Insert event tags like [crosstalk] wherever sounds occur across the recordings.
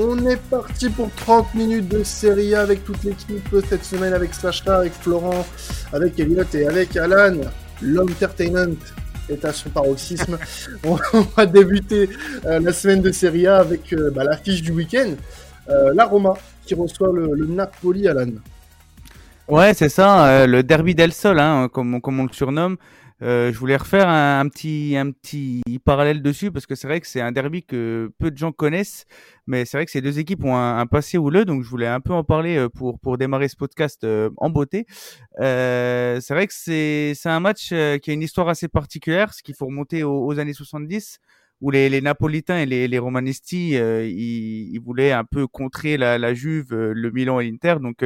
On est parti pour 30 minutes de série A avec toute l'équipe cette semaine, avec Sacha, avec Florent, avec Elliot et avec Alan. L'entertainment est à son paroxysme. [laughs] on va débuter euh, la semaine de série A avec euh, bah, l'affiche du week-end. Euh, la Roma qui reçoit le, Napoli, Alan. Ouais, c'est ça, le derby del Sol, hein, comme, comme on le surnomme. Euh, je voulais refaire un, petit un petit parallèle dessus parce que c'est vrai que c'est un derby que peu de gens connaissent, mais c'est vrai que ces deux équipes ont un, passé houleux, donc je voulais un peu en parler euh, pour pour démarrer ce podcast euh, en beauté. c'est vrai que c'est c'est un match qui a une histoire assez particulière, ce qu'il faut remonter aux, années 70 où les, les Napolitains et les, les Romanisti, ils, ils, voulaient un peu contrer la, la Juve, le Milan et l'Inter. Donc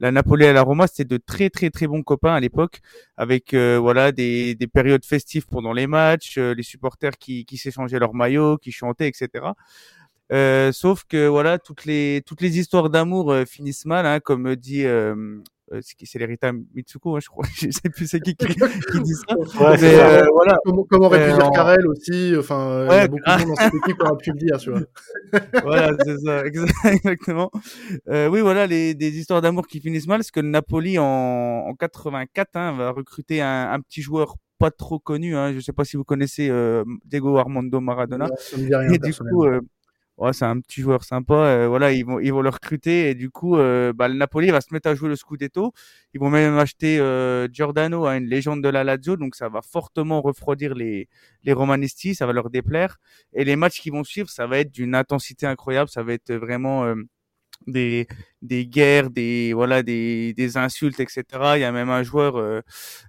la Napoli et la Roma, c'était de très très très bons copains à l'époque, avec euh, voilà des, des périodes festives pendant les matchs, euh, les supporters qui, qui s'échangeaient leurs maillots, qui chantaient, etc. Euh, sauf que voilà toutes les toutes les histoires d'amour finissent mal, hein, comme dit euh, c'est l'héritage Mitsuko, hein, je crois. [laughs] je sais plus c'est qui, qui, [laughs] dit ça. Ouais, mais, euh, voilà. Comme, comme aurait pu euh, dire Karel aussi. Enfin, il y a beaucoup de monde dans cette équipe qui aurait pu le dire, tu vois. [laughs] voilà, c'est ça, exactement. Euh, oui, voilà, les, des histoires d'amour qui finissent mal, parce que le Napoli en, en 84 hein, va recruter un, un petit joueur pas trop connu. Hein. Je sais pas si vous connaissez euh, Diego Armando Maradona. rien, et du coup, euh, ouais, c'est un petit joueur sympa. Euh, voilà, ils vont ils vont le recruter et du coup, euh, bah, le Napoli va se mettre à jouer le Scudetto. Ils vont même acheter euh, Giordano, à une légende de la Lazio, donc ça va fortement refroidir les les Romanisti, ça va leur déplaire. Et les matchs qui vont suivre, ça va être d'une intensité incroyable, ça va être vraiment des des guerres, des voilà des, des insultes, etc. Il y a même un joueur euh,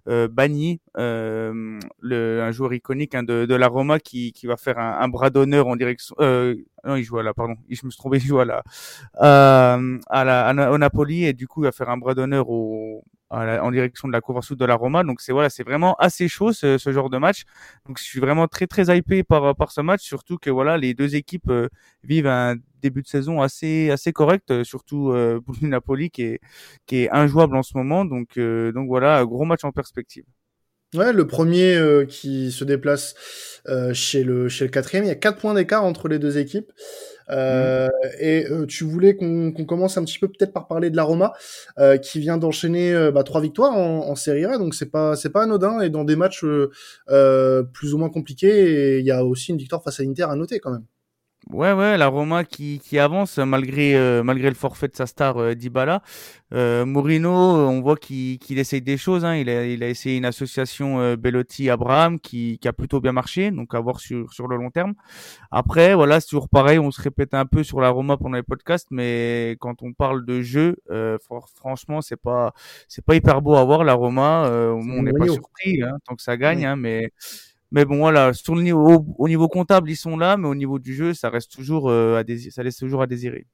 euh, banni, euh, le, un joueur iconique hein, de, de la Roma qui, qui va faire un, un bras d'honneur en direction. Euh, non, il joue à la, pardon, [laughs] je me suis trompé, il joue à la, euh, à la, au Napoli et du coup il va faire un bras d'honneur au, en direction de la cour sud de la Roma. Donc c'est voilà, c'est vraiment assez chaud ce, ce, genre de match. Donc je suis vraiment très très hypé par par ce match, surtout que voilà les deux équipes euh, vivent un début de saison assez assez correct, euh, surtout euh, pour le Napoli qui est qui est injouable en ce moment. Donc donc voilà, gros match en perspective. Ouais, le premier qui se déplace chez le chez le quatrième, il y a quatre points d'écart entre les deux équipes. Euh, et euh, tu voulais qu'on commence un petit peu peut-être par parler de la Roma, euh, qui vient d'enchaîner bah, trois victoires en, en Serie A, donc c'est pas c'est pas anodin et dans des matchs plus ou moins compliqués. il y a aussi une victoire face à Inter à noter quand même. Ouais, ouais, la Roma qui, qui avance malgré euh, malgré le forfait de sa star euh, Dybala. Euh, Mourinho, on voit qu'il qu'il essaye des choses. Hein. Il, a, il a essayé une association euh, Bellotti-Abraham qui, qui a plutôt bien marché, donc à voir sur, sur le long terme. Après, voilà, c'est toujours pareil, on se répète un peu sur la Roma pendant les podcasts, mais quand on parle de jeu, euh, franchement, c'est pas c'est pas hyper beau à voir la Roma. on n'est pas surpris hein, tant que ça gagne, hein, mais mais bon, voilà, sur le niveau, au, niveau comptable, ils sont là, mais au niveau du jeu, ça reste toujours euh, à désirer, ça laisse toujours à désirer.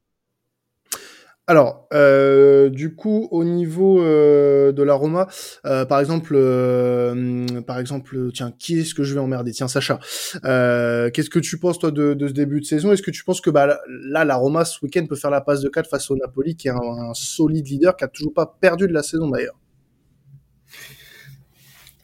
Alors, euh, du coup, au niveau euh, de la Roma, euh, par exemple, euh, par exemple, tiens, qui est-ce que je vais emmerder? Tiens, Sacha. Euh, qu'est-ce que tu penses toi de, de ce début de saison? Est-ce que tu penses que bah, là, la Roma ce week-end peut faire la passe de 4 face au Napoli, qui est un, un solide leader, qui a toujours pas perdu de la saison d'ailleurs?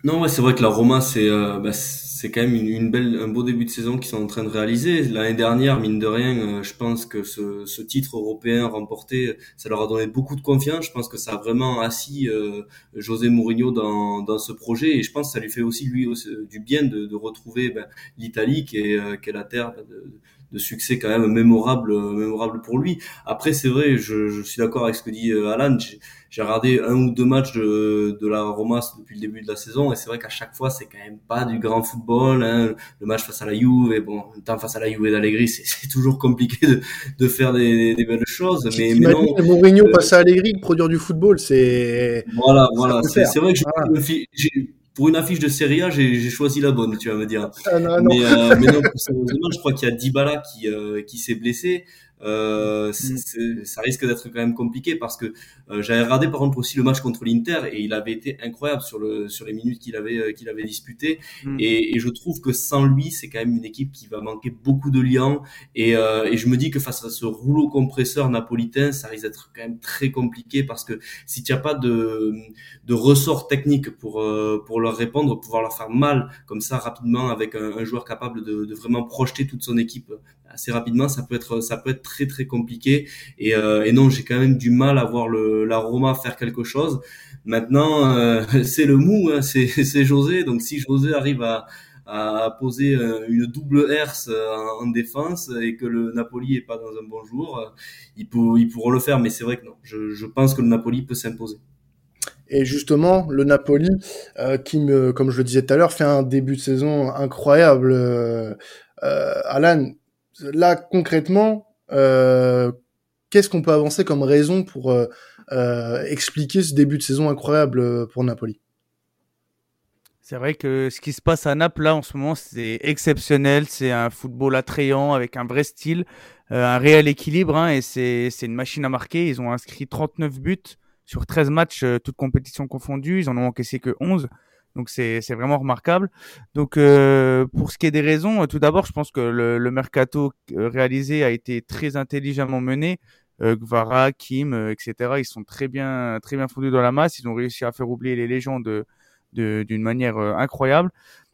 Non, ouais, c'est vrai que la Roma, c'est bah, c'est quand même une, belle, un beau début de saison qu'ils sont en train de réaliser. L'année dernière, mine de rien, euh, je pense que ce, ce, titre européen remporté, ça leur a donné beaucoup de confiance. Je pense que ça a vraiment assis euh, José Mourinho dans, dans ce projet et je pense que ça lui fait aussi lui du bien de, retrouver ben, l'Italie qui est, euh, qui est la terre de, de succès quand même mémorable, mémorable pour lui. Après, c'est vrai, je, je suis d'accord avec ce que dit Alan j'ai regardé un ou deux matchs de, de la Roma depuis le début de la saison et c'est vrai qu'à chaque fois c'est quand même pas du grand football. Hein. Le match face à la Juve, et bon, en même temps face à la Juve d'Allegri, c'est toujours compliqué de, de faire des, des, belles choses. Mais, mais non. Mourinho euh, face à Allegri, produire du football, c'est. Voilà, voilà. C'est vrai que pour une affiche de Serie A, j'ai choisi la bonne, tu vas me dire. Ah, non, mais, euh, mais non, sérieusement, je crois qu'il y a Dybala qui, euh, qui s'est blessé euh, mm. ça risque d'être quand même compliqué parce que euh, j'avais regardé par exemple aussi le match contre l'Inter et il avait été incroyable sur le sur les minutes qu'il avait euh, qu'il avait disputé mm. et, et, je trouve que sans lui c'est quand même une équipe qui va manquer beaucoup de liens et, euh, et je me dis que face à ce rouleau compresseur napolitain ça risque d'être quand même très compliqué parce que si tu n'as pas de de ressort technique pour euh, pour leur répondre pouvoir leur faire mal comme ça rapidement avec un, un joueur capable de, de vraiment projeter toute son équipe assez rapidement ça peut être ça peut être très très compliqué. Et, et non, j'ai quand même du mal à voir le, la Roma faire quelque chose. Maintenant, [laughs] c'est le mou, hein, [laughs] c'est José. Donc si José arrive à à poser euh, une double herse euh, en défense et que le Napoli est pas dans un bon jour, euh, ils, pour, ils pourront le faire. Mais c'est vrai que non, je, je pense que le Napoli peut s'imposer. Et justement, le Napoli, euh, qui, me, comme je le disais tout à l'heure, fait un début de saison incroyable. Euh, Alan, là concrètement, euh, qu'est-ce qu'on peut avancer comme raison pour expliquer ce début de saison incroyable pour Napoli? C'est vrai que ce qui se passe à Naples là en ce moment, c'est exceptionnel. C'est un football attrayant avec un vrai style, euh, un réel équilibre hein, et c'est une machine à marquer. Ils ont inscrit 39 buts sur 13 matchs, euh, toutes compétitions confondues. Ils en ont encaissé que 11. Donc c'est vraiment remarquable. Donc euh, pour ce qui est des raisons, tout d'abord, je pense que le, le, mercato réalisé a été très intelligemment mené. Gvara, Kim, etc. Ils sont très bien très bien fondus dans la masse. Ils ont réussi à faire oublier les légendes d'une manière euh, incroyable.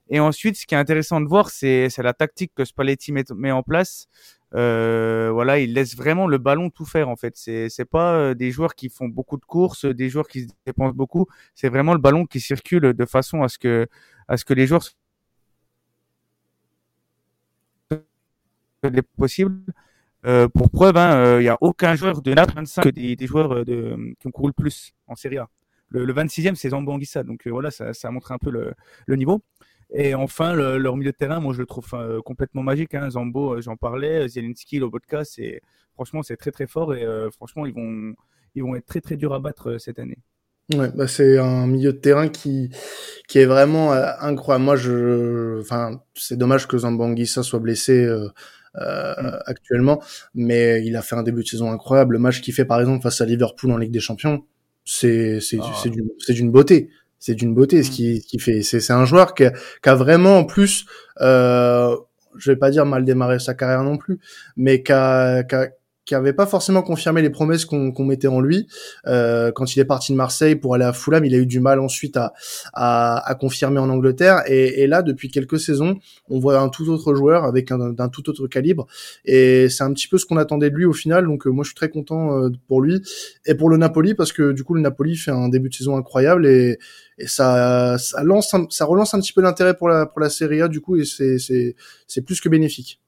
Et ensuite, ce qui est intéressant de voir, c'est la tactique que Spalletti met, met en place. Euh, voilà, il laisse vraiment le ballon tout faire en fait. C'est pas euh, des joueurs qui font beaucoup de courses, des joueurs qui se dépensent beaucoup. C'est vraiment le ballon qui circule de façon à ce que à ce que les joueurs possible. Euh, pour preuve, il hein, n'y a aucun joueur de Naples 25 que des, des joueurs qui ont couru le plus en Serie A le, 26e, c'est Zambo Anguissa. Donc euh, voilà, ça, montré un peu le niveau. Et enfin, le, leur milieu de terrain, moi, je le trouve euh, complètement magique. Hein. Zambo, euh, j'en parlais, Zielinski, Lobotka, c'est franchement, c'est très très fort et franchement, ils vont, ils vont être très très durs à battre cette année. Ouais, bah c'est un milieu de terrain qui qui est vraiment incroyable. Moi, je, enfin, c'est dommage que Zambo Anguissa soit blessé. Euh, mm. actuellement, mais il a fait un début de saison incroyable. Le match qu'il fait par exemple face à Liverpool en Ligue des Champions, c'est c'est ah. c'est d'une beauté c'est d'une beauté ce mm. qui qui fait c'est un joueur qui a, qui a, vraiment en plus euh, je vais pas dire mal démarré sa carrière non plus mais qui a, qui a qui avait pas forcément confirmé les promesses qu'on mettait en lui. Euh, quand il est parti de Marseille pour aller à Fulham, il a eu du mal ensuite à, à, à confirmer en Angleterre. Et, et, là, depuis quelques saisons, on voit un tout autre joueur avec un, d'un tout autre calibre. Et c'est un petit peu ce qu'on attendait de lui au final. Donc euh, moi, je suis très content euh, pour lui et pour le Napoli parce que du coup, le Napoli fait un début de saison incroyable et, et ça, ça lance, ça relance un petit peu l'intérêt pour la pour la Serie A du coup et c'est c'est c'est plus que bénéfique.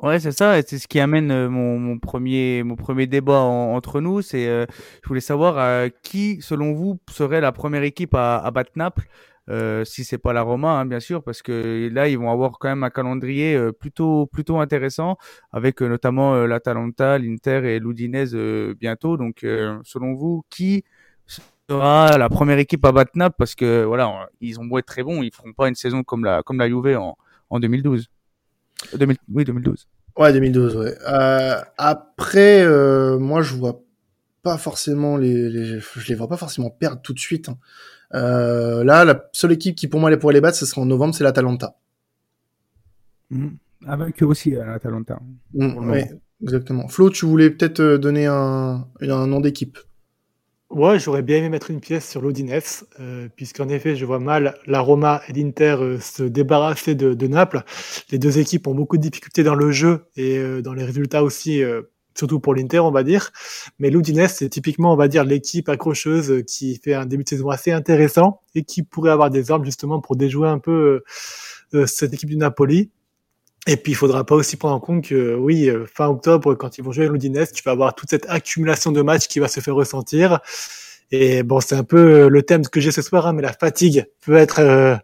Ouais, c'est ça, et c'est ce qui amène euh, mon, mon, premier mon premier débat entre nous. C'est, euh, je voulais savoir euh, qui, selon vous, serait la première équipe à, à battre Naples, euh, si c'est pas la Roma, hein, bien sûr, parce que là ils vont avoir quand même un calendrier plutôt plutôt intéressant, avec notamment l'Atalanta, l'Inter et l'Udinese bientôt. Donc, selon vous, qui sera la première équipe à battre Naples Parce que voilà, ils ont beau être très bons, ils feront pas une saison comme la comme la Juve en en 2012. 2000, oui, 2012. Ouais, 2012, ouais. Euh, après, euh, moi, je vois pas forcément les, les, je les vois pas forcément perdre tout de suite. Hein. Euh, là, la seule équipe qui pour moi allait pouvoir les battre, ce sera en novembre, c'est l'Atalanta. Mmh. Avec eux aussi, l'Atalanta. Mmh, ouais, exactement. Flo, tu voulais peut-être euh, donner un, un nom d'équipe. Ouais, j'aurais bien aimé mettre une pièce sur l'Odines, euh, puisqu'en effet, je vois mal la Roma et l'Inter euh, se débarrasser de, de, Naples. Les deux équipes ont beaucoup de difficultés dans le jeu et euh, dans les résultats aussi, euh, surtout pour l'Inter, on va dire. Mais l'Udinese, c'est typiquement, on va dire, l'équipe accrocheuse qui fait un début de saison assez intéressant et qui pourrait avoir des armes justement pour déjouer un peu cette équipe du Napoli. Et puis, il faudra pas aussi prendre en compte que, oui, euh, fin octobre, quand ils vont jouer à l'Udinese, tu vas avoir toute cette accumulation de matchs qui va se faire ressentir. Et bon, c'est un peu le thème que j'ai ce soir, hein, mais la fatigue peut être, euh,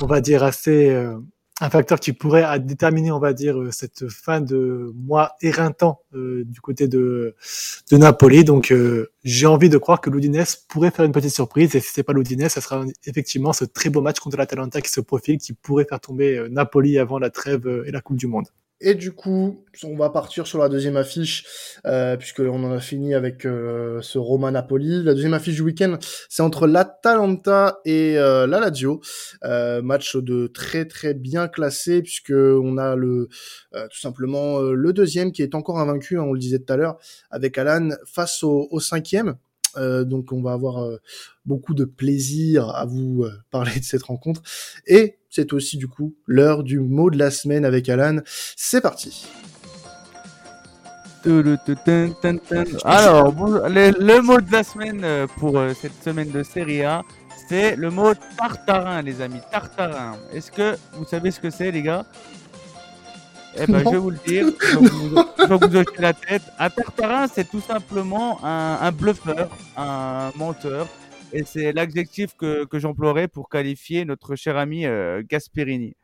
on va dire, assez euh, un facteur qui pourrait déterminer, on va dire, euh, cette fin de mois éreintant euh, du côté de, de Napoli. Donc, euh, j'ai envie de croire que l'Udinese pourrait faire une petite surprise. Et si c'est pas l'Udinese, ça sera effectivement ce très beau match contre l'Atalanta qui se profile, qui pourrait faire tomber Napoli avant la trêve et la Coupe du Monde. Et du coup, on va partir sur la deuxième affiche, euh, puisque on en a fini avec euh, ce Roma Napoli. La deuxième affiche du week-end, c'est entre l'Atalanta et euh, la Lazio, euh, match de très très bien classé, puisque on a le euh, tout simplement le deuxième qui est encore invaincu, hein, on le disait tout à l'heure, avec Alan face au cinquième. Euh, donc on va avoir euh, beaucoup de plaisir à vous euh, [laughs] parler de cette rencontre. Et c'est aussi du coup l'heure du mot de la semaine avec Alan. C'est parti. Alors, le, mot de la semaine pour cette semaine de Serie A, c'est le mot tartarin, les amis. Tartarin. Est-ce que vous savez ce que c'est, les gars? Eh ben, je vais vous le dire. Je vais vous, hocher la tête. Un tartarin, c'est tout simplement un, bluffeur, un menteur. Et c'est l'adjectif que, que j'emploierais pour qualifier notre cher ami euh, Gasperini.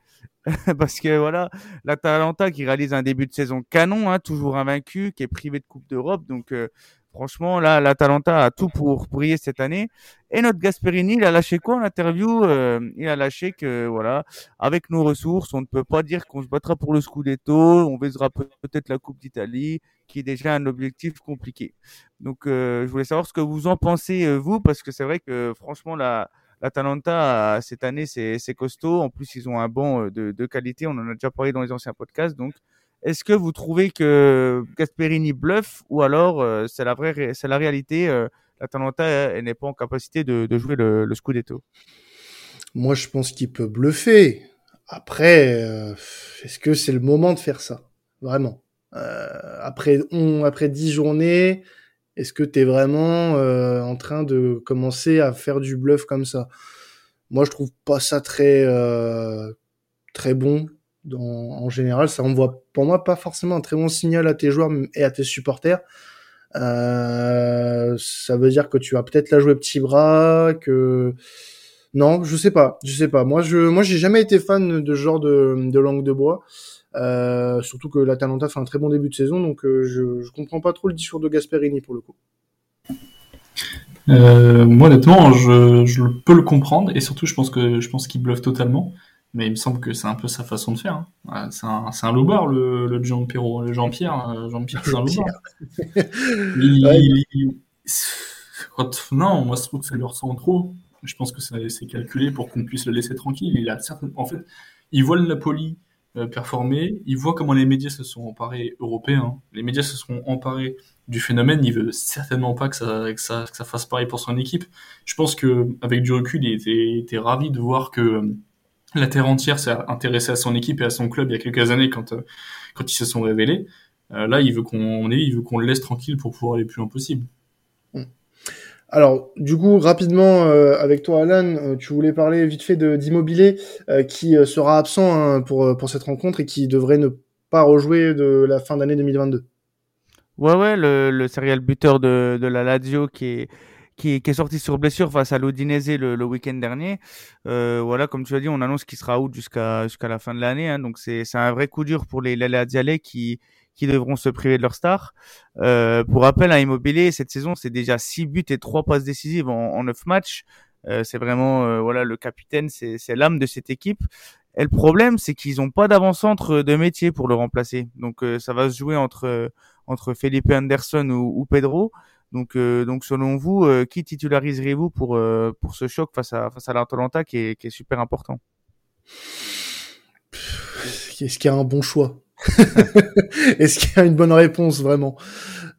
[laughs] parce que voilà, l'Atalanta qui réalise un début de saison canon, hein, toujours invaincu, qui est privé de Coupe d'Europe. Donc euh, franchement, là, l'Atalanta a tout pour briller cette année. Et notre Gasperini, il a lâché quoi en interview euh, Il a lâché que voilà, avec nos ressources, on ne peut pas dire qu'on se battra pour le Scudetto, on visera peut-être la Coupe d'Italie, qui est déjà un objectif compliqué. Donc euh, je voulais savoir ce que vous en pensez vous, parce que c'est vrai que franchement la L'Atalanta, cette année, c'est costaud. En plus, ils ont un banc euh, de, qualité. On en a déjà parlé dans les anciens podcasts. Donc, est-ce que vous trouvez que Gasperini bluffe ou alors euh, c'est la vraie, c'est la réalité euh, L'Atalanta n'est pas en capacité de, jouer le, Scudetto? Moi, je pense qu'il peut bluffer. Après, est-ce que c'est le moment de faire ça? Vraiment. après, on, après 10 journées, est-ce que tu es vraiment euh, en train de commencer à faire du bluff comme ça? Moi, je trouve pas ça très euh, très bon. En général, ça envoie pour moi pas forcément un très bon signal à tes joueurs et à tes supporters. Euh, ça veut dire que tu vas peut-être la jouer petit bras, que non, je sais pas, je sais pas. Moi, je, moi, j'ai jamais été fan de ce genre de, de langue de bois. Euh, surtout que l'Atalanta fait un très bon début de saison, donc euh, je, je comprends pas trop le discours de Gasperini pour le coup. Euh, moi honnêtement, je, je, peux le comprendre et surtout je pense que je pense qu'il bluffe totalement. Mais il me semble que c'est un peu sa façon de faire. Hein. C'est un, c'est un loupard, le, le Jean Pierre, le Jean-Pierre, Jean-Pierre, c'est un loupard. Non, moi je trouve que ça lui ressemble trop. Je pense que c'est calculé pour qu'on puisse le laisser tranquille. Il a en fait, il voit le Napoli euh, performer. Il voit comment les médias se sont emparés européens. Les médias se sont emparés du phénomène. Il veut certainement pas que ça, que ça, que ça fasse pareil pour son équipe. Je pense que avec du recul, il était, était ravi de voir que euh, la terre entière s'est intéressée à son équipe et à son club il y a quelques années quand, euh, quand ils se sont révélés. là, il veut qu'on il veut qu'on le laisse tranquille pour pouvoir aller le plus loin possible. Alors, du coup, rapidement, euh, avec toi, Alan, euh, tu voulais parler vite fait d'Immobilier, euh, qui sera absent hein, pour, pour cette rencontre et qui devrait ne pas rejouer de la fin d'année 2022. Ouais, ouais, le, le serial buteur de, de la Lazio qui est, qui est, qui est sorti sur blessure face à l'Odinese le, le week-end dernier. voilà, comme tu as dit, on annonce qu'il sera out jusqu'à jusqu'à la fin de l'année. Hein, donc, c'est un vrai coup dur pour les, Lazialais qui qui devront se priver de leur star. Euh, pour rappel, à Immobilier, cette saison, c'est déjà 6 buts et 3 passes décisives en, en 9 matchs. Euh, c'est vraiment euh, voilà le capitaine, c'est l'âme de cette équipe. Et le problème, c'est qu'ils n'ont pas d'avant-centre de métier pour le remplacer. Donc euh, ça va se jouer entre entre Felipe Anderson ou, ou Pedro. Donc donc selon vous, qui titulariserez-vous pour pour ce choc face à face à l'Atalanta qui est qui est super important? Est-ce qu'il y a un bon choix? [laughs] Est-ce qu'il y a une bonne réponse vraiment?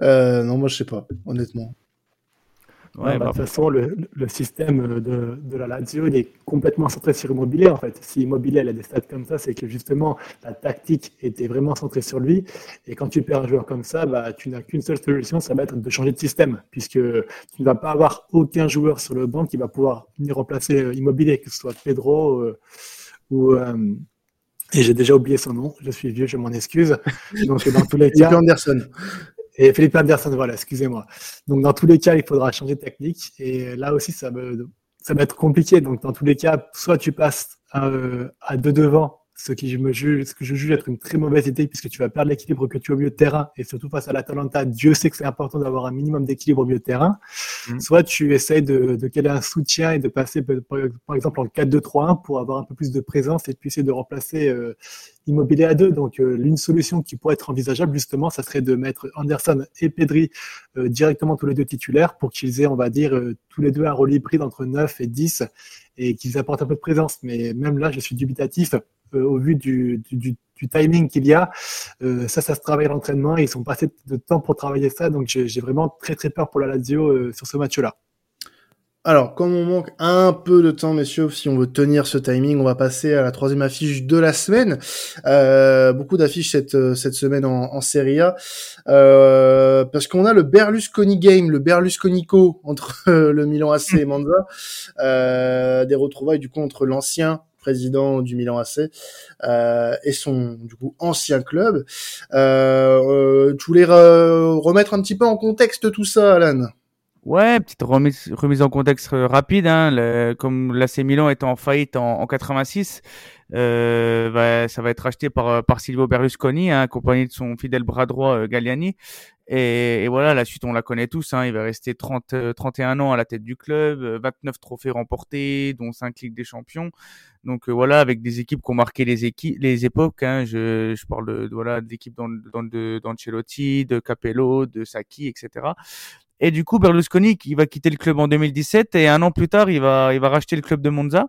Euh, Non, moi je sais pas, honnêtement. Ouais, bah, de toute façon, le, le système de, de, la Lazio, il est complètement centré sur Immobilier, en fait. Si Immobilier a des stats comme ça, c'est que justement, la tactique était vraiment centrée sur lui. Et quand tu perds un joueur comme ça, bah, tu n'as qu'une seule solution, ça va être de changer de système, puisque tu ne vas pas avoir aucun joueur sur le banc qui va pouvoir venir remplacer euh, Immobilier, que ce soit Pedro euh, ou, euh, et j'ai déjà oublié son nom. Je suis vieux, je m'en excuse. Donc, dans tous les cas. Anderson. Et Philippe Anderson, voilà, excusez-moi. Donc, dans tous les cas, il faudra changer de technique. Et là aussi, ça va, ça va être compliqué. Donc, dans tous les cas, soit tu passes à, euh, à deux devant ce, qui je me juge, ce que je juge être une très mauvaise idée puisque tu vas perdre l'équilibre que tu as au milieu de terrain et surtout face à l'Atalanta, Dieu sait que c'est important d'avoir un minimum d'équilibre au milieu de terrain. Mm. Soit tu essayes de, de caler un soutien et de passer par, exemple en 4-2-3-1 pour avoir un peu plus de présence et puis essayer de remplacer euh, Immobilier à deux. Donc euh, l'une solution qui pourrait être envisageable justement, ça serait de mettre Anderson et Pedri euh, directement tous les deux titulaires pour qu'ils aient, on va dire, euh, tous les deux un rôle hybride entre 9 et 10 et qu'ils apportent un peu de présence. Mais même là, je suis dubitatif au vu du, du, du timing qu'il y a. Euh, ça, ça se travaille à l'entraînement et ils sont pas assez de temps pour travailler ça. Donc j'ai vraiment très très peur pour la Lazio euh, sur ce match-là. Alors, comme on manque un peu de temps, messieurs, si on veut tenir ce timing, on va passer à la troisième affiche de la semaine. Euh, beaucoup d'affiches cette, euh, cette semaine en, en Serie A, euh, parce qu'on a le Berlusconi Game, le Berlusconico entre le Milan AC et Monza, euh, des retrouvailles du coup entre l'ancien président du Milan AC euh, et son du coup ancien club. Euh, tu voulais remettre un petit peu en contexte tout ça, Alan? Ouais, petite remise, remise en contexte euh, rapide. Hein, le, comme l'AC Milan est en faillite en, en 86, euh, bah, ça va être acheté par, par Silvio Berlusconi, hein, accompagné de son fidèle bras droit euh, Galliani. Et, et, voilà, la suite, on la connaît tous. Hein, il va rester 30, 31 ans à la tête du club, 29 trophées remportés, dont 5 Ligues des Champions. Donc voilà, avec des équipes qui ont marqué les les époques. Hein, je, je parle de, voilà d'équipes d'Ancelotti, de, de Capello, de Sacchi, etc. Et du coup, Berlusconi, qui va quitter le club en 2017 et un an plus tard, il va, il va racheter le club de Monza.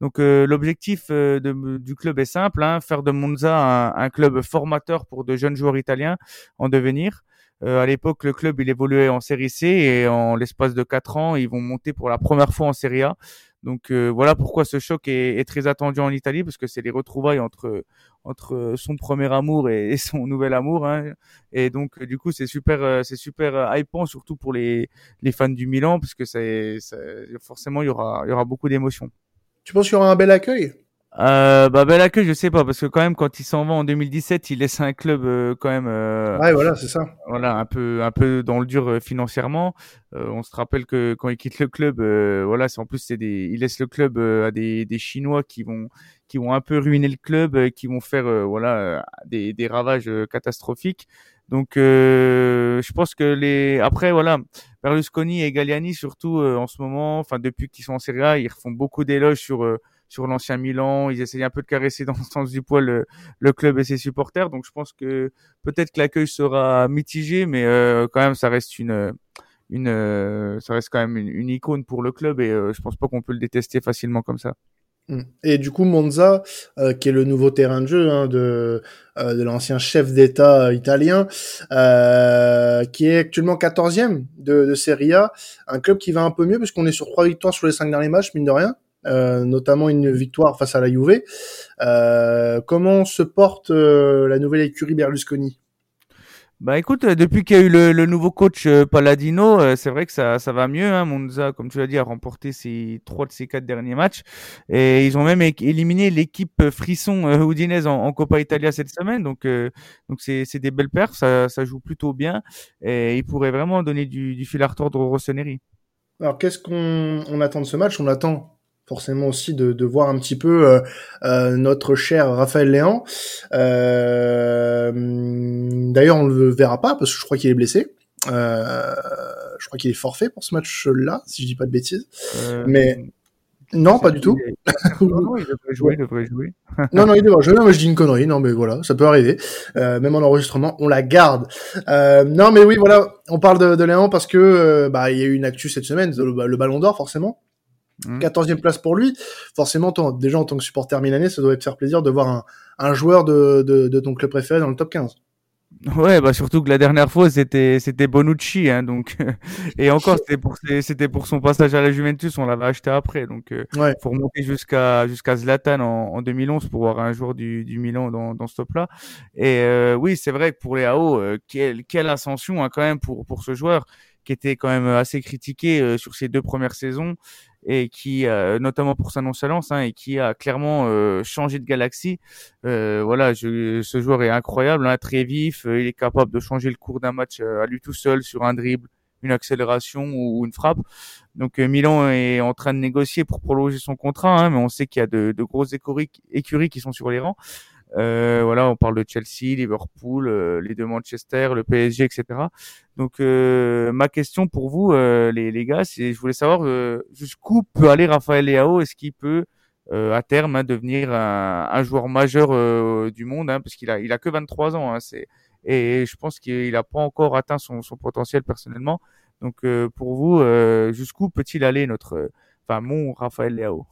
Donc euh, l'objectif euh, du club est simple, hein, faire de Monza un, un, club formateur pour de jeunes joueurs italiens en devenir. Euh, à l'époque, le club il évoluait en Série C et en l'espace de quatre ans, ils vont monter pour la première fois en Série A. Donc euh, voilà pourquoi ce choc est, très attendu en Italie parce que c'est les retrouvailles entre entre son premier amour et, son nouvel amour. Hein. Et donc du coup c'est super euh, c'est super euh, hypant surtout pour les les fans du Milan parce que c'est forcément il y aura il y aura beaucoup d'émotions. Tu penses qu'il y aura un bel accueil? Euh, bah bel accueil, je sais pas parce que quand même quand il s'en va en 2017, il laisse un club euh, quand même. Euh, ouais, voilà, c'est ça. Voilà, un peu un peu dans le dur euh, financièrement. Euh, on se rappelle que quand il quitte le club, voilà, c'est en plus c'est des, il laisse le club à des, des Chinois qui vont qui vont un peu ruiner le club, qui vont faire voilà des, des ravages catastrophiques. Donc je pense que les après voilà Berlusconi et Galliani surtout en ce moment, enfin depuis qu'ils sont en Serie A, ils refont beaucoup d'éloges sur sur l'ancien Milan. Ils essayent un peu de caresser dans le sens du poil le, le club et ses supporters. Donc je pense que peut-être que l'accueil sera mitigé, mais euh, quand même ça reste une une euh, ça reste quand même une, une, icône pour le club et euh, je pense pas qu'on peut le détester facilement comme ça. Mmh. Et du coup, Monza, euh, qui est le nouveau terrain de jeu hein, de, euh, de l'ancien chef d'État italien, euh, qui est actuellement 14e de, de Serie A, un club qui va un peu mieux puisqu'on est sur trois victoires sur les cinq derniers matchs, mine de rien. Euh, notamment une victoire face à la Juve. Euh, comment se porte euh, la nouvelle écurie Berlusconi? Bah écoute, depuis qu'il y a eu le, le nouveau coach Palladino, c'est vrai que ça, ça va mieux. Hein. Monza, comme tu l'as dit, a remporté ses trois de ses quatre derniers matchs et ils ont même éliminé l'équipe Frisson euh, Udinese en, en, Coppa Italia cette semaine. Donc donc c'est des belles perfs, ça, ça joue plutôt bien et ils pourraient vraiment donner du, du fil à retordre au Rossoneri. Alors qu'est-ce qu'on on attend de ce match? On attend forcément aussi de, de voir un petit peu euh, euh, notre cher Raphaël Léan. Euh, D'ailleurs, on le verra pas parce que je crois qu'il est blessé. Euh, je crois qu'il est forfait pour ce match-là, si je dis pas de bêtises. Euh, Mais non, pas du tout. non, non, il devrait jouer, il devrait jouer. [laughs] non, non, il devrait jouer. Non, mais je dis une connerie. Non, mais voilà, ça peut arriver. Euh, même en enregistrement, on la garde. Euh, non, mais oui, voilà, on parle de, de Léon parce que euh, bah il y a eu une actu cette semaine, le, le Ballon d'Or forcément. 14e mmh. place pour lui. Forcément, déjà en tant que supporter milanais, ça doit te faire plaisir de voir un, un joueur de, de, de, ton club préféré dans le top 15. Ouais, bah surtout que la dernière fois c'était c'était Bonucci, hein, donc [laughs] et encore c'était pour c'était pour son passage à la Juventus, on l'avait acheté après, donc euh, ouais. faut remonter jusqu'à jusqu'à Zlatan en, en 2011 pour voir un joueur du, du Milan dans, dans ce top-là. Et euh, oui, c'est vrai que pour les AO, euh, quelle quelle ascension hein, quand même pour pour ce joueur qui était quand même assez critiqué euh, sur ses deux premières saisons et qui, euh, notamment pour sa nonchalance, hein, et qui a clairement euh, changé de galaxie. Euh, voilà, je, ce joueur est incroyable, hein, très vif, il est capable de changer le cours d'un match à lui tout seul sur un dribble, une accélération ou, une frappe. Donc Milan est en train de négocier pour prolonger son contrat, hein, mais on sait qu'il y a de, de grosses écuries, écuries qui sont sur les rangs. Euh, voilà, on parle de Chelsea, Liverpool, euh, les deux Manchester, le PSG, etc. Donc euh, ma question pour vous, les, les gars, c'est je voulais savoir jusqu'où peut aller Raphaël Leao? Est-ce qu'il peut à terme hein, devenir un, un, joueur majeur du monde, hein, parce qu'il a il a que 23 ans. Hein, c'est et je pense qu'il n'a pas encore atteint son, son potentiel personnellement. Donc pour vous, jusqu'où peut-il aller notre Enfin, mon Raphaël Leao.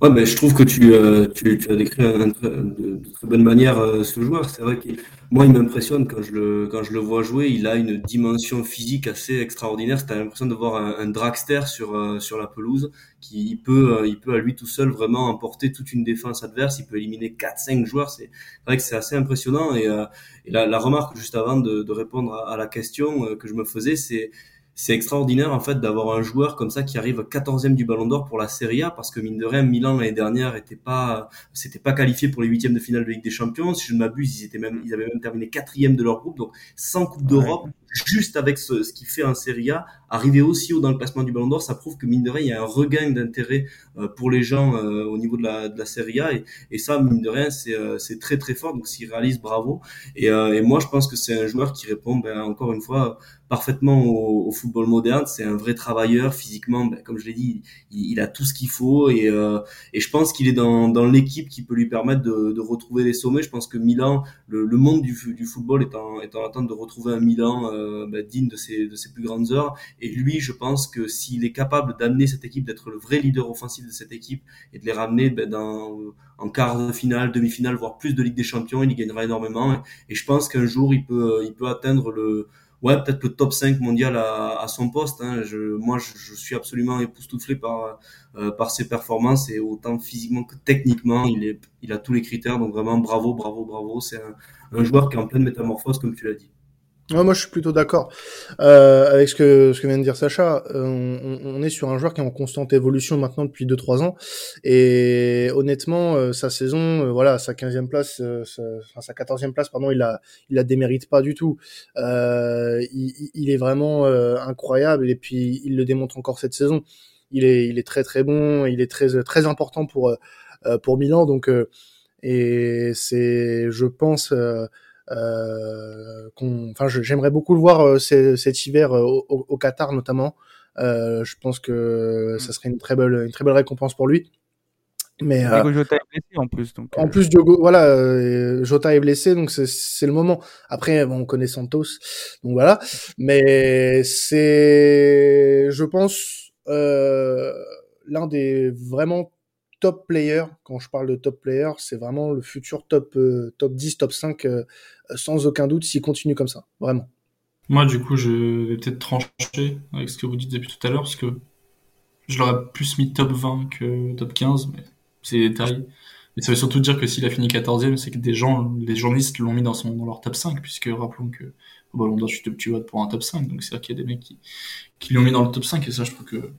Ouais, mais je trouve que tu, euh, tu, tu as décrit de, très bonne manière euh, ce joueur. C'est vrai que moi, il m'impressionne quand je le quand je le vois jouer. Il a une dimension physique assez extraordinaire. C'est l'impression de voir un, un dragster sur euh, sur la pelouse qui peut il peut à lui tout seul vraiment emporter toute une défense adverse. Il peut éliminer 4-5 joueurs. C'est vrai que c'est assez impressionnant. Et, la, remarque juste avant de, de répondre à la question que je me faisais, c'est c'est extraordinaire en fait d'avoir un joueur comme ça qui arrive 14e du Ballon d'Or pour la Serie A parce que mine de rien Milan l'année dernière était pas c'était pas qualifié pour les huitièmes de finale de Ligue des Champions. Si je ne m'abuse ils étaient même ils avaient même terminé quatrième de leur groupe donc sans Coupe d'Europe juste avec ce, ce qui fait un Serie A, arriver aussi haut dans le classement du Ballon d'Or, ça prouve que mine de rien, il y a un regain d'intérêt euh, pour les gens euh, au niveau de la, de la Serie A, et, et ça, mine de rien, c'est euh, très très fort. Donc s'il réalise, bravo. Et, et moi, je pense que c'est un joueur qui répond, ben, encore une fois, parfaitement au, au football moderne. C'est un vrai travailleur physiquement, ben, comme je l'ai dit, il, il, a tout ce qu'il faut, et, et je pense qu'il est dans, dans l'équipe qui peut lui permettre de, de retrouver les sommets. Je pense que Milan, le, le monde du, du football est en, est en attente de retrouver un Milan euh, bah, digne de ses, de ses plus grandes heures. Et lui, je pense que s'il est capable d'amener cette équipe, d'être le vrai leader offensif de cette équipe et de les ramener bah, dans, en quart de finale, demi-finale, voire plus de Ligue des Champions, il y gagnera énormément. Et, je pense qu'un jour, il peut, il peut atteindre le, ouais, peut-être le top 5 mondial à, à son poste. Hein. Je, moi, je, je, suis absolument époustouflé par, euh, par ses performances et autant physiquement que techniquement, il, est, il a tous les critères. Donc vraiment, bravo, bravo, bravo. C'est un, un joueur qui est en pleine métamorphose, comme tu l'as dit. Ouais, moi, je suis plutôt d'accord euh, avec ce que ce que vient de dire Sacha. Euh, on, on, est sur un joueur qui est en constante évolution maintenant depuis 2-3 ans, et honnêtement, euh, sa saison, euh, voilà, sa 15e place, euh, sa, enfin, sa 14e place, pardon, il la il la démérite pas du tout. Il, il, est vraiment incroyable, et puis il le démontre encore cette saison. Il est il est très très bon, il est très très important pour pour Milan, donc et c'est, je pense. Euh, enfin, j'aimerais beaucoup le voir euh, cet hiver euh, au, au, Qatar notamment. je pense que mm. ça serait une très belle, une très belle récompense pour lui. Mais euh, Jota est blessé en plus. Donc, en plus, Diogo, voilà, euh, Jota est blessé, donc c'est le moment. Après, bon, on connaît Santos, donc voilà. Mais c'est, je pense, euh, l'un des vraiment top player. Quand je parle de top player, c'est vraiment le futur top, euh, top 10, top 5, euh, sans aucun doute, s'il continue comme ça. Vraiment. Moi, du coup, je vais peut-être trancher avec ce que vous dites depuis tout à l'heure, parce que je l'aurais plus mis top 20 que top 15, mais c'est des. Mais ça veut surtout dire que s'il a fini 14e, c'est que des gens, les journalistes l'ont mis dans, leur top 5, puisque rappelons que au Ballon d'Or, tu pour un top 5, donc c'est-à-dire qu'il y a des mecs qui, qui l'ont mis dans le top 5, et ça, je trouve que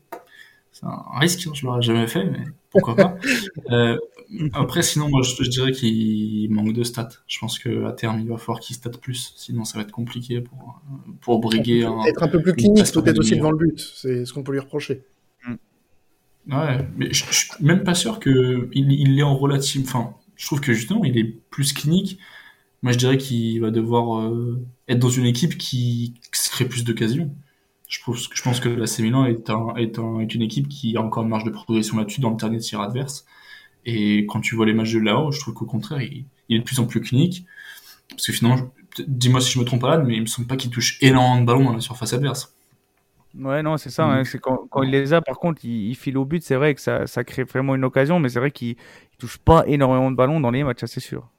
c'est un risque, hein, je l'aurais jamais fait, mais pourquoi pas. euh, après, sinon, moi, je, je dirais qu'il manque de stats. Je pense qu'à terme, il va falloir qu'il state plus, sinon ça va être compliqué pour, pour briguer. Un, être un peu plus clinique, peut-être aussi devant le but. C'est ce qu'on peut lui reprocher. Mm. Ouais, mais je, je, suis même pas sûr qu'il il est en relative. Enfin, je trouve que justement, il est plus clinique. Moi, je dirais qu'il va devoir euh, être dans une équipe qui, qui se crée plus d'occasions. Je, pense, je pense que la Milan est, un, est, un, est, une équipe qui a encore une marge de progression là-dessus dans le dernier tir adverse. Et quand tu vois les matchs de là-haut, je trouve qu'au contraire, il, il, est de plus en plus clinique. Parce que finalement, dis-moi si je me trompe pas là, mais il me semble pas qu'il touche énormément de ballons dans la surface adverse. Ouais, non, c'est ça. Hein, c'est quand, quand, il les a, par contre, il, il file au but. C'est vrai que ça, ça, crée vraiment une occasion, mais c'est vrai qu'il touche pas énormément de ballons dans les matchs, c'est sûr.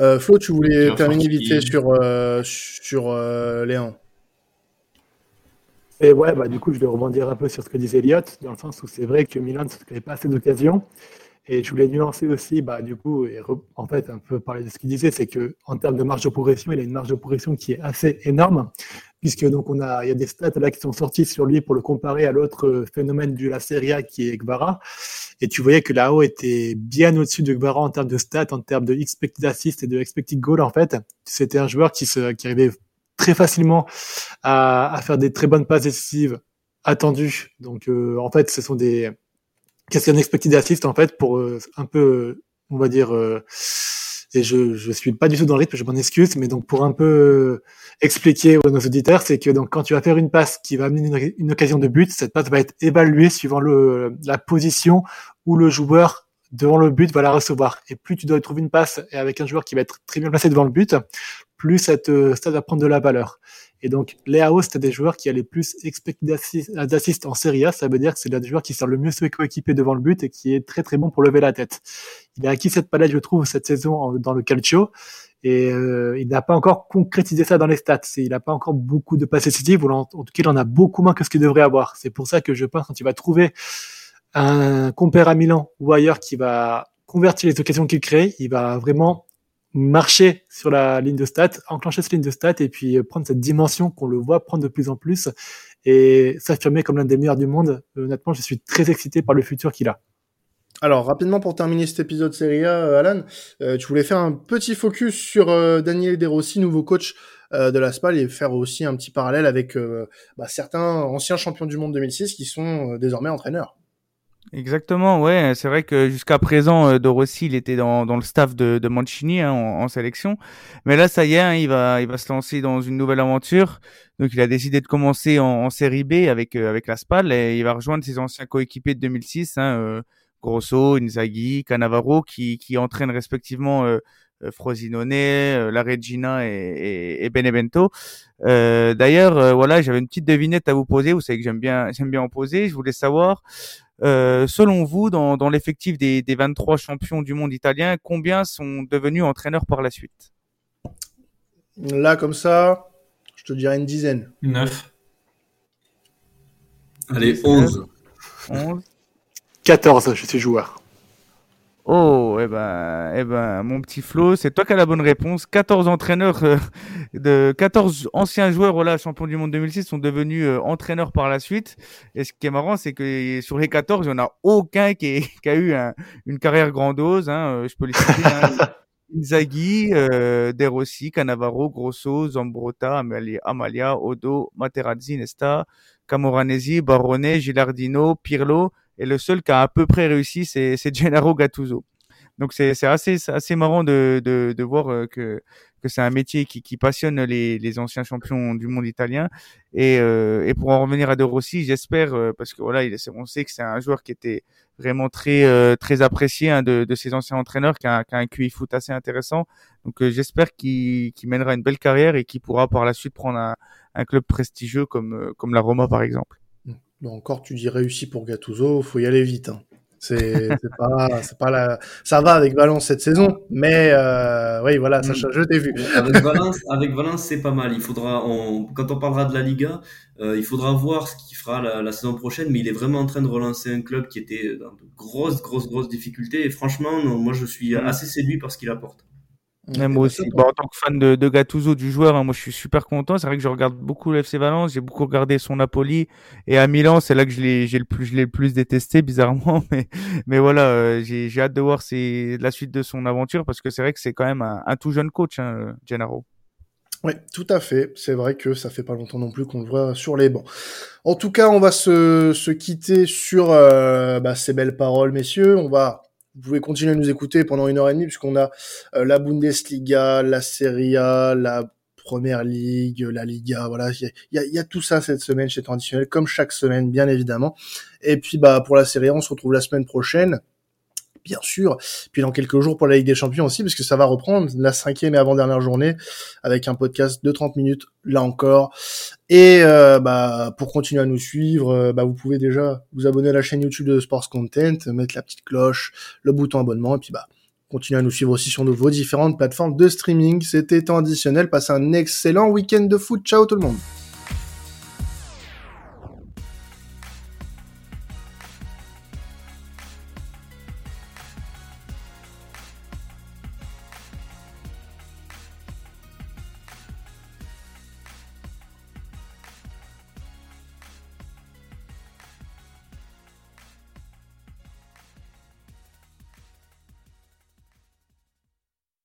Euh, Flo, tu voulais terminer vite fait sur, euh, sur euh, Léon. Et ouais, bah, du coup, je vais rebondir un peu sur ce que disait Elliott, dans le sens où c'est vrai que Milan ne se crée pas assez d'occasions. Et je voulais nuancer aussi, bah, du coup, et en fait, un peu parler de ce qu'il disait, c'est que en termes de marge de progression, il a une marge de progression qui est assez énorme, puisque donc on a, il y a des stats là qui sont sortis sur lui pour le comparer à l'autre phénomène de la Serie A qui est Gvara. Et tu voyais que là-haut était bien au-dessus de Gvara en termes de stats, en termes de expected assist et de expected goal, en fait. C'était un joueur qui se, qui arrivait très facilement à, à, faire des très bonnes passes décisives attendues. Donc euh, en fait, ce sont des qu'est-ce qu'un expected assist en fait pour euh, un peu, on va dire, euh, et je je suis pas du tout dans le rythme, je m'en excuse, mais donc pour un peu expliquer aux nos auditeurs, c'est que donc quand tu vas faire une passe qui va amener une, une occasion de but, cette passe va être évaluée suivant le la position où le joueur devant le but va la recevoir. Et plus tu dois trouver une passe et avec un joueur qui va être très bien placé devant le but, plus cette stade va prendre de la valeur. Et donc, Léao, c'était des joueurs qui allaient plus expected assist en Serie A. Ça veut dire que c'est des joueurs qui sont le mieux coéquipés devant le but et qui est très très bon pour lever la tête. Il a acquis cette palette, je trouve, cette saison dans le calcio. Et euh, il n'a pas encore concrétisé ça dans les stats. Il n'a pas encore beaucoup de passes décisives, ou en, tout cas, il en a beaucoup moins que ce qu'il devrait avoir. C'est pour ça que je pense quand il va trouver un compère à Milan ou ailleurs qui va convertir les occasions qu'il crée, il va vraiment marcher sur la ligne de stats, enclencher cette ligne de stats et puis prendre cette dimension qu'on le voit prendre de plus en plus et s'affirmer comme l'un des meilleurs du monde. Honnêtement, je suis très excité par le futur qu'il a. Alors rapidement pour terminer cet épisode Serie A, euh, Alan, euh, tu voulais faire un petit focus sur euh, Daniel De Rossi, nouveau coach de la SPAL, et faire aussi un petit parallèle avec bah, certains anciens champions du monde 2006 qui sont désormais entraîneurs. Exactement, ouais. C'est vrai que jusqu'à présent, De Rossi, il était dans, dans le staff de, de Mancini hein, en, sélection, mais là, ça y est, hein, il va il va se lancer dans une nouvelle aventure. Donc, il a décidé de commencer en, en Série B avec avec la SPAL et il va rejoindre ses anciens coéquipiers de 2006. Hein, Grosso, Inzaghi, Cannavaro, qui, qui entraînent respectivement euh, euh Frosinone, euh, la Regina et, et, Benevento. Euh, D'ailleurs, voilà, j'avais une petite devinette à vous poser. Vous savez que j'aime bien, j'aime bien en poser. Je voulais savoir, selon vous, dans, dans l'effectif des, des 23 champions du monde italien, combien sont devenus entraîneurs par la suite? Là, comme ça, je te dirais une dizaine. Neuf. Allez, 11. 11. 14, je suis joueur. Oh, eh ben, eh ben, mon petit Flo, c'est toi qui as la bonne réponse. 14 entraîneurs euh, de 14 anciens joueurs, voilà, champions du monde 2006 sont devenus euh, entraîneurs par la suite. Et ce qui est marrant, c'est que sur les 14, il n'y en a aucun qui, qui a eu une carrière grandiose, hein, euh, je peux les citer, hein. [laughs] Inzaghi, De Rossi, Cannavaro, Grosso, Zambrotta, Amalia, Amalia Odo, Materazzi, Nesta, Camoranesi, Barone, Gilardino, Pirlo, et le seul qui a à peu près réussi, c'est Gennaro Gattuso. Donc c'est assez assez marrant de, de, de voir euh, que que c'est un métier qui, qui passionne les, les anciens champions du monde italien et, euh, et pour en revenir à De Rossi, j'espère euh, parce que voilà, il, on sait que c'est un joueur qui était vraiment très euh, très apprécié hein, de, de ses anciens entraîneurs, qui a, qui a un QI foot assez intéressant. Donc j'espère qu'il qu'il mènera une belle carrière et qu'il pourra par la suite prendre un, un club prestigieux comme comme la Roma par exemple encore, tu dis réussi pour Gattuso, faut y aller vite. Hein. [laughs] C'est pas, c'est pas la, ça va avec Valence cette saison, mais euh, oui, voilà, ça, mm. je t'ai vu. Avec Valence, avec Valence, c'est pas mal. Il faudra, on, quand on parlera de la Liga, euh, il faudra voir ce qu'il fera la, la, saison prochaine, mais il est vraiment en train de relancer un club qui était dans de grosses, grosses, grosses difficultés. Et franchement, moi, je suis mm. assez séduit par ce qu'il apporte moi aussi. en tant que fan de, de Gattuso, du joueur, hein, moi je suis super content. C'est vrai que je regarde beaucoup le FC Valence, j'ai beaucoup regardé son Napoli et à Milan, c'est là que je l'ai, j'ai le plus, je l'ai le plus détesté bizarrement. [laughs] Mais, mais voilà, euh, j'ai, j'ai hâte de voir c'est la suite de son aventure parce que c'est vrai que c'est quand même un, un, tout jeune coach, hein, Gennaro. Oui, tout à fait. C'est vrai que ça fait pas longtemps non plus qu'on le voit sur les bancs. En tout cas, on va se, se quitter sur euh, bah, ces belles paroles, messieurs. On va vous pouvez continuer à nous écouter pendant une heure et demie puisqu'on a euh, la Bundesliga, la Serie A, la Première Ligue, la Liga, voilà, il y a, tout ça cette semaine chez Traditionnel, comme chaque semaine, bien évidemment. Et puis bah pour la Serie A, on se retrouve la semaine prochaine bien sûr. Puis dans quelques jours pour la Ligue des Champions aussi, parce que ça va reprendre la cinquième et avant-dernière journée avec un podcast de 30 minutes, là encore. Et euh, bah, pour continuer à nous suivre, euh, bah, vous pouvez déjà vous abonner à la chaîne YouTube de Sports Content, mettre la petite cloche, le bouton abonnement, et puis bah, continuez à nous suivre aussi sur nos, vos différentes plateformes de streaming. C'était temps additionnel. Passez un excellent week-end de foot. Ciao tout le monde